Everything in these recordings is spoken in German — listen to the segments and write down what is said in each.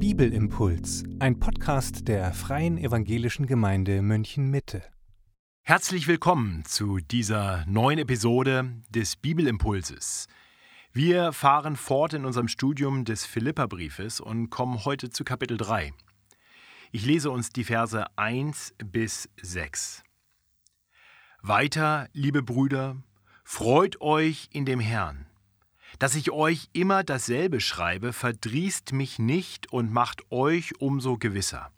Bibelimpuls, ein Podcast der Freien Evangelischen Gemeinde München Mitte. Herzlich willkommen zu dieser neuen Episode des Bibelimpulses. Wir fahren fort in unserem Studium des Philipperbriefes und kommen heute zu Kapitel 3. Ich lese uns die Verse 1 bis 6. Weiter, liebe Brüder, freut euch in dem Herrn. Dass ich euch immer dasselbe schreibe, verdrießt mich nicht und macht euch umso gewisser.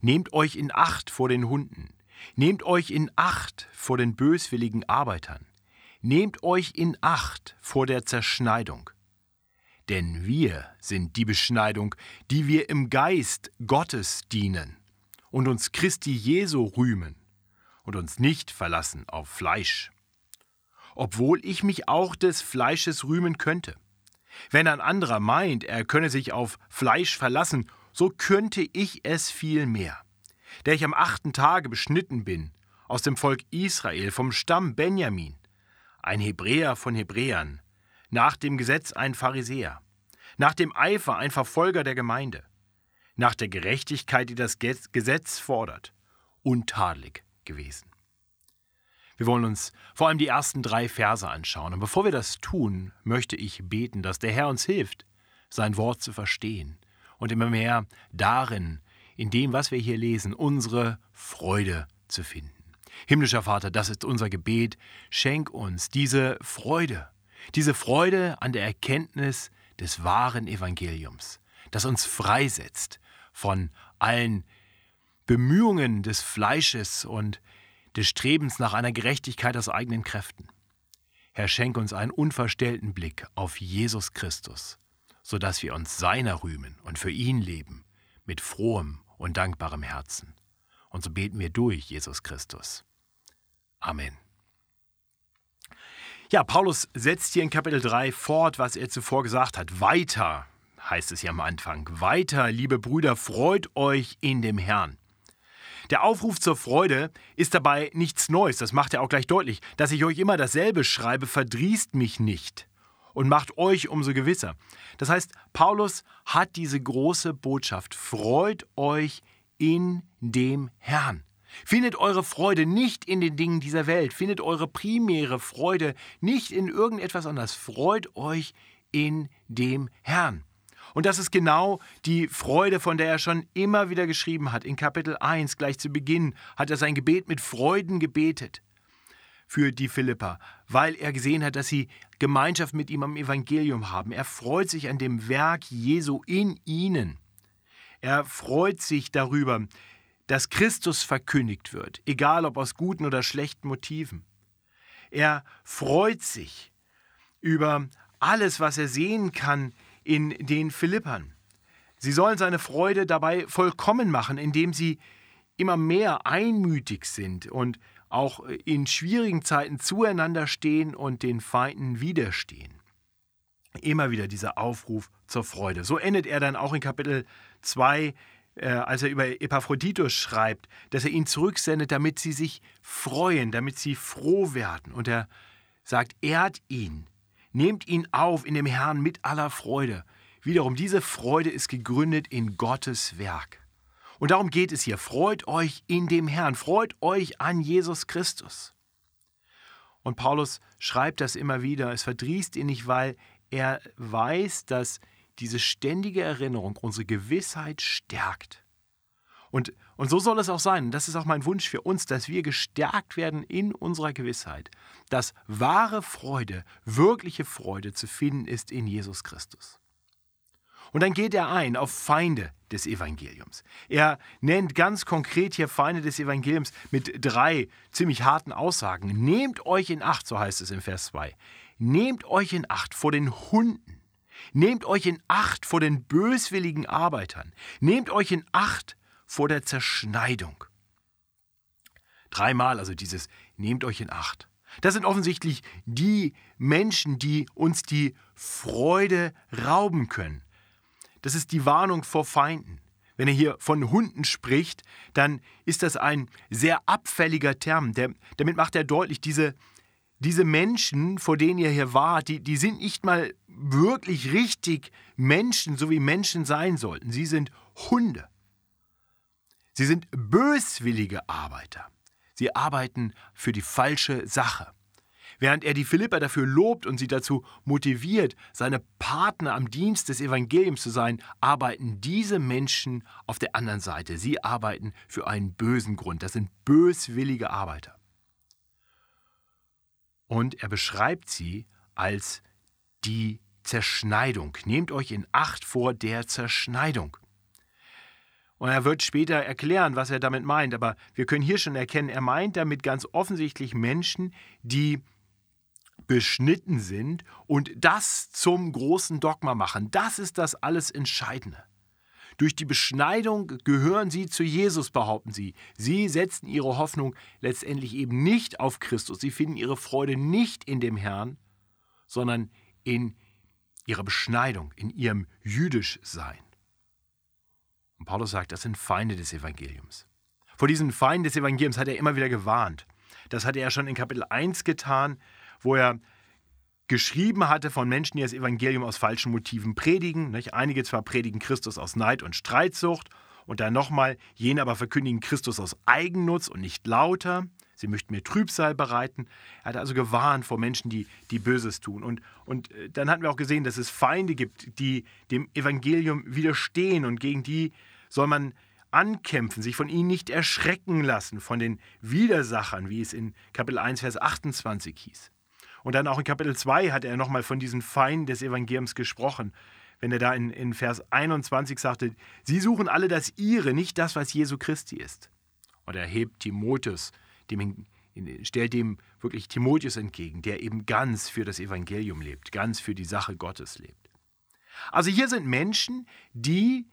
Nehmt euch in Acht vor den Hunden, nehmt euch in Acht vor den böswilligen Arbeitern, nehmt euch in Acht vor der Zerschneidung. Denn wir sind die Beschneidung, die wir im Geist Gottes dienen und uns Christi Jesu rühmen und uns nicht verlassen auf Fleisch obwohl ich mich auch des Fleisches rühmen könnte. Wenn ein anderer meint, er könne sich auf Fleisch verlassen, so könnte ich es viel mehr. Der ich am achten Tage beschnitten bin, aus dem Volk Israel, vom Stamm Benjamin, ein Hebräer von Hebräern, nach dem Gesetz ein Pharisäer, nach dem Eifer ein Verfolger der Gemeinde, nach der Gerechtigkeit, die das Gesetz fordert, untadelig gewesen. Wir wollen uns vor allem die ersten drei Verse anschauen. Und bevor wir das tun, möchte ich beten, dass der Herr uns hilft, sein Wort zu verstehen und immer mehr darin, in dem, was wir hier lesen, unsere Freude zu finden. Himmlischer Vater, das ist unser Gebet. Schenk uns diese Freude, diese Freude an der Erkenntnis des wahren Evangeliums, das uns freisetzt von allen Bemühungen des Fleisches und des Strebens nach einer Gerechtigkeit aus eigenen Kräften. Herr, schenk uns einen unverstellten Blick auf Jesus Christus, so dass wir uns seiner rühmen und für ihn leben, mit frohem und dankbarem Herzen. Und so beten wir durch Jesus Christus. Amen. Ja, Paulus setzt hier in Kapitel 3 fort, was er zuvor gesagt hat. Weiter, heißt es hier am Anfang. Weiter, liebe Brüder, freut euch in dem Herrn. Der Aufruf zur Freude ist dabei nichts Neues, das macht er auch gleich deutlich. Dass ich euch immer dasselbe schreibe, verdrießt mich nicht und macht euch umso gewisser. Das heißt, Paulus hat diese große Botschaft, freut euch in dem Herrn. Findet eure Freude nicht in den Dingen dieser Welt, findet eure primäre Freude nicht in irgendetwas anderes, freut euch in dem Herrn. Und das ist genau die Freude, von der er schon immer wieder geschrieben hat. In Kapitel 1, gleich zu Beginn, hat er sein Gebet mit Freuden gebetet für die Philipper, weil er gesehen hat, dass sie Gemeinschaft mit ihm am Evangelium haben. Er freut sich an dem Werk Jesu in ihnen. Er freut sich darüber, dass Christus verkündigt wird, egal ob aus guten oder schlechten Motiven. Er freut sich über alles, was er sehen kann in den Philippern. Sie sollen seine Freude dabei vollkommen machen, indem sie immer mehr einmütig sind und auch in schwierigen Zeiten zueinander stehen und den Feinden widerstehen. Immer wieder dieser Aufruf zur Freude. So endet er dann auch in Kapitel 2, äh, als er über Epaphroditus schreibt, dass er ihn zurücksendet, damit sie sich freuen, damit sie froh werden. Und er sagt, ehrt ihn, Nehmt ihn auf in dem Herrn mit aller Freude. Wiederum, diese Freude ist gegründet in Gottes Werk. Und darum geht es hier. Freut euch in dem Herrn, freut euch an Jesus Christus. Und Paulus schreibt das immer wieder. Es verdrießt ihn nicht, weil er weiß, dass diese ständige Erinnerung unsere Gewissheit stärkt. Und, und so soll es auch sein. Das ist auch mein Wunsch für uns, dass wir gestärkt werden in unserer Gewissheit, dass wahre Freude, wirkliche Freude zu finden ist in Jesus Christus. Und dann geht er ein auf Feinde des Evangeliums. Er nennt ganz konkret hier Feinde des Evangeliums mit drei ziemlich harten Aussagen. Nehmt euch in Acht, so heißt es in Vers 2. Nehmt euch in Acht vor den Hunden. Nehmt euch in Acht vor den böswilligen Arbeitern. Nehmt euch in Acht vor der Zerschneidung. Dreimal also dieses Nehmt euch in Acht. Das sind offensichtlich die Menschen, die uns die Freude rauben können. Das ist die Warnung vor Feinden. Wenn er hier von Hunden spricht, dann ist das ein sehr abfälliger Term. Der, damit macht er deutlich, diese, diese Menschen, vor denen ihr hier wart, die, die sind nicht mal wirklich richtig Menschen, so wie Menschen sein sollten. Sie sind Hunde. Sie sind böswillige Arbeiter. Sie arbeiten für die falsche Sache. Während er die Philipper dafür lobt und sie dazu motiviert, seine Partner am Dienst des Evangeliums zu sein, arbeiten diese Menschen auf der anderen Seite. Sie arbeiten für einen bösen Grund. Das sind böswillige Arbeiter. Und er beschreibt sie als die Zerschneidung. Nehmt euch in Acht vor der Zerschneidung. Und er wird später erklären, was er damit meint. Aber wir können hier schon erkennen, er meint damit ganz offensichtlich Menschen, die beschnitten sind und das zum großen Dogma machen. Das ist das alles Entscheidende. Durch die Beschneidung gehören sie zu Jesus, behaupten sie. Sie setzen ihre Hoffnung letztendlich eben nicht auf Christus. Sie finden ihre Freude nicht in dem Herrn, sondern in ihrer Beschneidung, in ihrem Jüdischsein. Und Paulus sagt, das sind Feinde des Evangeliums. Vor diesen Feinden des Evangeliums hat er immer wieder gewarnt. Das hatte er schon in Kapitel 1 getan, wo er geschrieben hatte von Menschen, die das Evangelium aus falschen Motiven predigen. Einige zwar predigen Christus aus Neid und Streitsucht und dann nochmal, jene aber verkündigen Christus aus Eigennutz und nicht lauter. Sie möchten mir Trübsal bereiten. Er hat also gewarnt vor Menschen, die, die Böses tun. Und, und äh, dann hatten wir auch gesehen, dass es Feinde gibt, die dem Evangelium widerstehen und gegen die soll man ankämpfen, sich von ihnen nicht erschrecken lassen, von den Widersachern, wie es in Kapitel 1, Vers 28 hieß. Und dann auch in Kapitel 2 hat er nochmal von diesen Feinden des Evangeliums gesprochen, wenn er da in, in Vers 21 sagte, sie suchen alle das ihre, nicht das, was Jesu Christi ist. Und er hebt Timotheus, dem, stellt dem wirklich Timotheus entgegen, der eben ganz für das Evangelium lebt, ganz für die Sache Gottes lebt. Also hier sind Menschen, die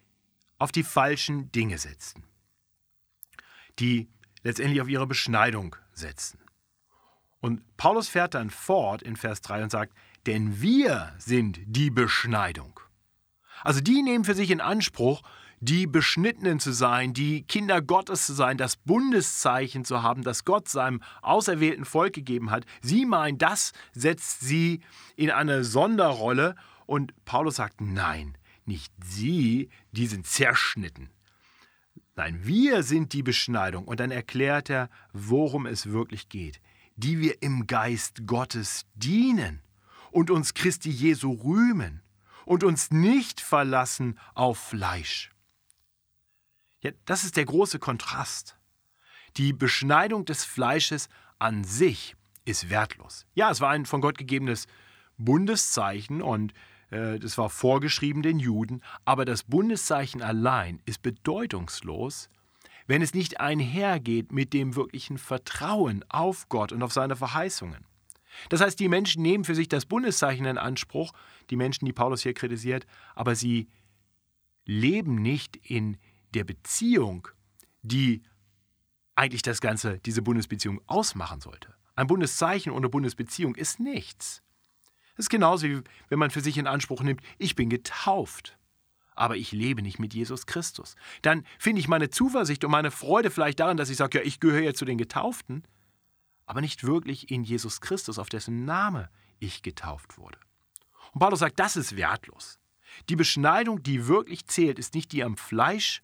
auf die falschen Dinge setzen, die letztendlich auf ihre Beschneidung setzen. Und Paulus fährt dann fort in Vers 3 und sagt, denn wir sind die Beschneidung. Also die nehmen für sich in Anspruch, die Beschnittenen zu sein, die Kinder Gottes zu sein, das Bundeszeichen zu haben, das Gott seinem auserwählten Volk gegeben hat. Sie meinen, das setzt sie in eine Sonderrolle. Und Paulus sagt, nein, nicht sie, die sind zerschnitten. Nein, wir sind die Beschneidung. Und dann erklärt er, worum es wirklich geht. Die wir im Geist Gottes dienen und uns Christi Jesu rühmen und uns nicht verlassen auf Fleisch. Ja, das ist der große Kontrast. Die Beschneidung des Fleisches an sich ist wertlos. Ja, es war ein von Gott gegebenes Bundeszeichen und das war vorgeschrieben den Juden, aber das Bundeszeichen allein ist bedeutungslos, wenn es nicht einhergeht mit dem wirklichen Vertrauen auf Gott und auf seine Verheißungen. Das heißt, die Menschen nehmen für sich das Bundeszeichen in Anspruch, die Menschen, die Paulus hier kritisiert, aber sie leben nicht in der Beziehung, die eigentlich das Ganze, diese Bundesbeziehung ausmachen sollte. Ein Bundeszeichen ohne Bundesbeziehung ist nichts. Das ist genauso wie wenn man für sich in Anspruch nimmt, ich bin getauft, aber ich lebe nicht mit Jesus Christus. Dann finde ich meine Zuversicht und meine Freude vielleicht daran, dass ich sage, ja, ich gehöre ja zu den Getauften, aber nicht wirklich in Jesus Christus, auf dessen Name ich getauft wurde. Und Paulus sagt, das ist wertlos. Die Beschneidung, die wirklich zählt, ist nicht die am Fleisch,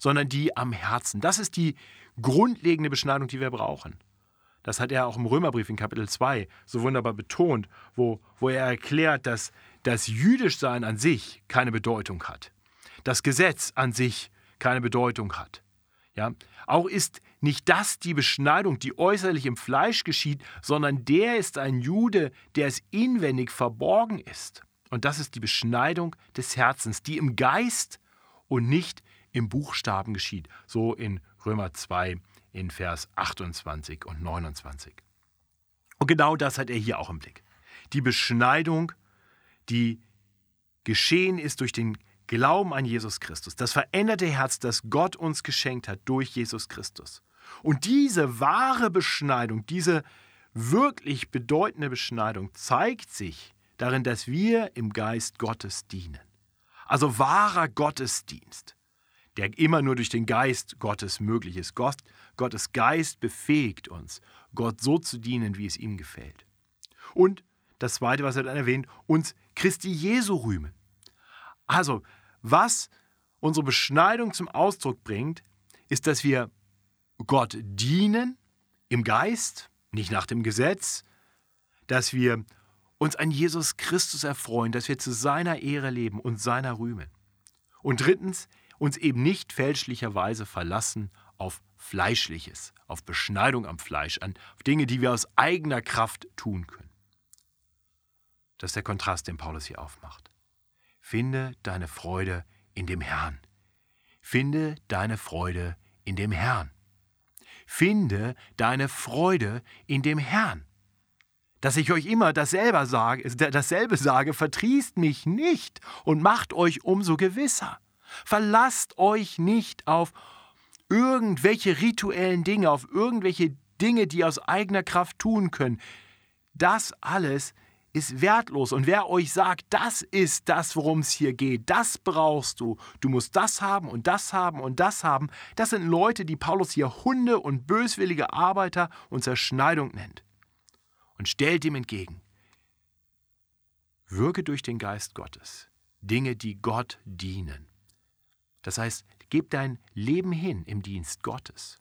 sondern die am Herzen. Das ist die grundlegende Beschneidung, die wir brauchen. Das hat er auch im Römerbrief in Kapitel 2 so wunderbar betont, wo, wo er erklärt, dass das Jüdischsein an sich keine Bedeutung hat. Das Gesetz an sich keine Bedeutung hat. Ja? Auch ist nicht das die Beschneidung, die äußerlich im Fleisch geschieht, sondern der ist ein Jude, der es inwendig verborgen ist. Und das ist die Beschneidung des Herzens, die im Geist und nicht im Buchstaben geschieht. So in Römer 2, in Vers 28 und 29. Und genau das hat er hier auch im Blick. Die Beschneidung, die geschehen ist durch den Glauben an Jesus Christus, das veränderte Herz, das Gott uns geschenkt hat durch Jesus Christus. Und diese wahre Beschneidung, diese wirklich bedeutende Beschneidung zeigt sich darin, dass wir im Geist Gottes dienen. Also wahrer Gottesdienst der immer nur durch den Geist Gottes möglich ist. Gott, Gottes Geist befähigt uns, Gott so zu dienen, wie es ihm gefällt. Und das Zweite, was er dann erwähnt, uns Christi Jesu rühmen. Also, was unsere Beschneidung zum Ausdruck bringt, ist, dass wir Gott dienen im Geist, nicht nach dem Gesetz, dass wir uns an Jesus Christus erfreuen, dass wir zu seiner Ehre leben und seiner rühmen. Und drittens, uns eben nicht fälschlicherweise verlassen auf Fleischliches, auf Beschneidung am Fleisch, an Dinge, die wir aus eigener Kraft tun können. Das ist der Kontrast, den Paulus hier aufmacht. Finde deine Freude in dem Herrn. Finde deine Freude in dem Herrn. Finde deine Freude in dem Herrn. Dass ich euch immer dasselbe sage, dasselbe sage, vertriest mich nicht und macht euch umso gewisser. Verlasst euch nicht auf irgendwelche rituellen Dinge, auf irgendwelche Dinge, die ihr aus eigener Kraft tun können. Das alles ist wertlos. Und wer euch sagt, das ist das, worum es hier geht, das brauchst du, du musst das haben und das haben und das haben, das sind Leute, die Paulus hier Hunde und böswillige Arbeiter und Zerschneidung nennt. Und stellt ihm entgegen, wirke durch den Geist Gottes Dinge, die Gott dienen. Das heißt, gib dein Leben hin im Dienst Gottes.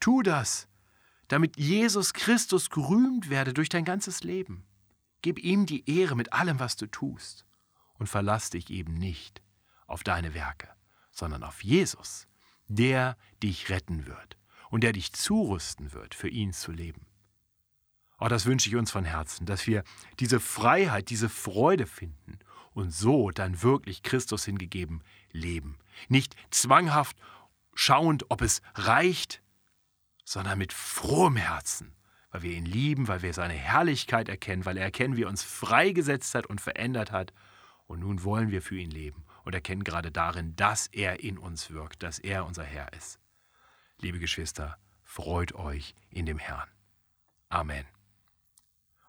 Tu das, damit Jesus Christus gerühmt werde durch dein ganzes Leben. Gib ihm die Ehre mit allem, was du tust. Und verlass dich eben nicht auf deine Werke, sondern auf Jesus, der dich retten wird und der dich zurüsten wird, für ihn zu leben. Auch das wünsche ich uns von Herzen, dass wir diese Freiheit, diese Freude finden und so dann wirklich Christus hingegeben leben. Nicht zwanghaft schauend, ob es reicht, sondern mit frohem Herzen weil wir ihn lieben, weil wir seine Herrlichkeit erkennen, weil er erkennen, wie er uns freigesetzt hat und verändert hat. Und nun wollen wir für ihn leben und erkennen gerade darin, dass er in uns wirkt, dass er unser Herr ist. Liebe Geschwister, freut euch in dem Herrn. Amen.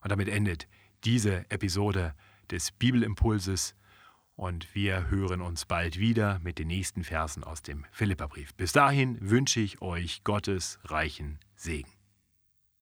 Und damit endet diese Episode des Bibelimpulses und wir hören uns bald wieder mit den nächsten Versen aus dem Philipperbrief. Bis dahin wünsche ich euch Gottes reichen Segen.